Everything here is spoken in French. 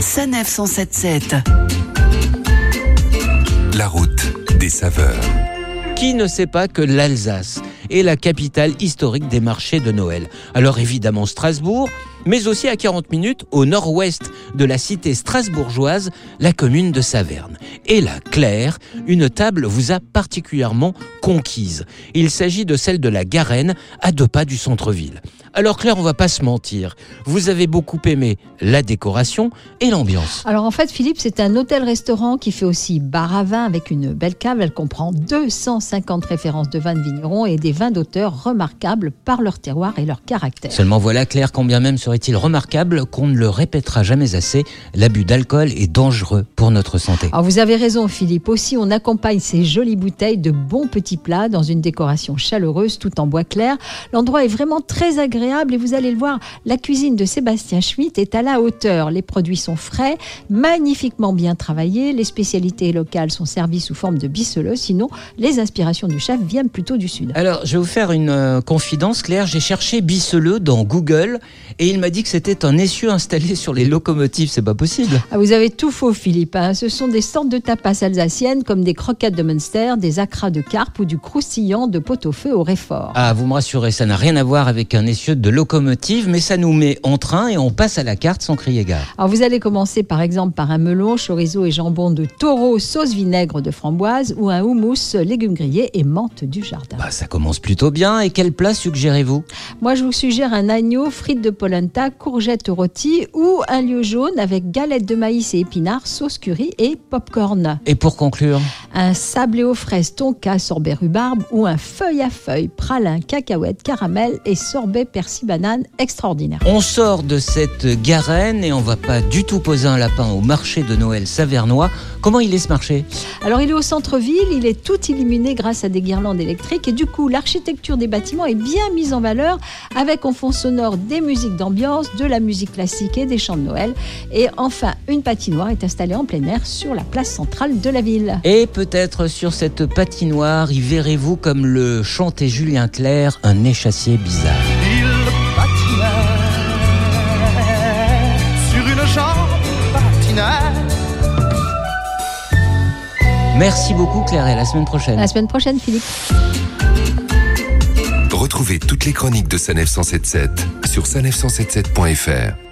Sanef 177. La route des saveurs. Qui ne sait pas que l'Alsace est la capitale historique des marchés de Noël? Alors évidemment Strasbourg, mais aussi à 40 minutes au nord-ouest de la cité strasbourgeoise, la commune de Saverne. Et là, Claire, une table vous a particulièrement conquise. Il s'agit de celle de la Garenne, à deux pas du centre-ville. Alors Claire, on va pas se mentir, vous avez beaucoup aimé la décoration et l'ambiance. Alors en fait, Philippe, c'est un hôtel-restaurant qui fait aussi bar à vin avec une belle cave. Elle comprend 250 références de vins de vignerons et des vins d'auteurs remarquables par leur terroir et leur caractère. Seulement voilà Claire, combien même serait-il remarquable qu'on ne le répétera jamais assez, l'abus d'alcool est dangereux pour notre santé? Alors vous avez raison Philippe, aussi on accompagne ces jolies bouteilles de bons petits plats dans une décoration chaleureuse tout en bois clair. L'endroit est vraiment très agréable et vous allez le voir, la cuisine de Sébastien Schmitt est à la hauteur. Les produits sont frais, magnifiquement bien travaillés, les spécialités locales sont servies sous forme de bisseleux, sinon les inspirations du chef viennent plutôt du sud. Alors je vais vous faire une euh, confidence Claire, j'ai cherché bisseleux dans Google et il m'a dit que c'était un essieu installé sur les locomotives, c'est pas possible. Ah, vous avez tout faux Philippe, hein. ce sont des sortes de tapas alsaciennes comme des croquettes de Munster, des acras de carpe ou du croustillant de pot-au-feu au réfort. Ah vous me rassurez, ça n'a rien à voir avec un essieu de locomotive, mais ça nous met en train et on passe à la carte sans crier gare. Alors vous allez commencer par exemple par un melon, chorizo et jambon de taureau, sauce vinaigre de framboise ou un houmous, légumes grillés et menthe du jardin. Bah, ça commence plutôt bien. Et quel plat suggérez-vous? Moi je vous suggère un agneau, frites de polenta, courgettes rôties ou un lieu jaune avec galettes de maïs et épinards, sauce curry et popcorn. Et pour conclure Un sablé aux fraises, tonka, sorbet rhubarbe ou un feuille à feuille, pralin, cacahuète, caramel et sorbet persil banane extraordinaire. On sort de cette garenne et on va pas du tout poser un lapin au marché de Noël savernois. Comment il est ce marché? Alors il est au centre-ville, il est tout illuminé grâce à des guirlandes électriques et du coup l'architecture des bâtiments est bien mise en valeur avec en fond sonore des musiques d'ambiance, de la musique classique et des chants de Noël. Et enfin, une patinoire est installée en plein air sur la place centrale de la ville. Et peut-être sur cette patinoire, y verrez-vous comme le chantait Julien Clerc, un échassier bizarre. Il patinait sur une jambe patinaire. Merci beaucoup Claire et à la semaine prochaine. À la semaine prochaine, Philippe. Retrouvez toutes les chroniques de Sanef 177 sur sanef177.fr.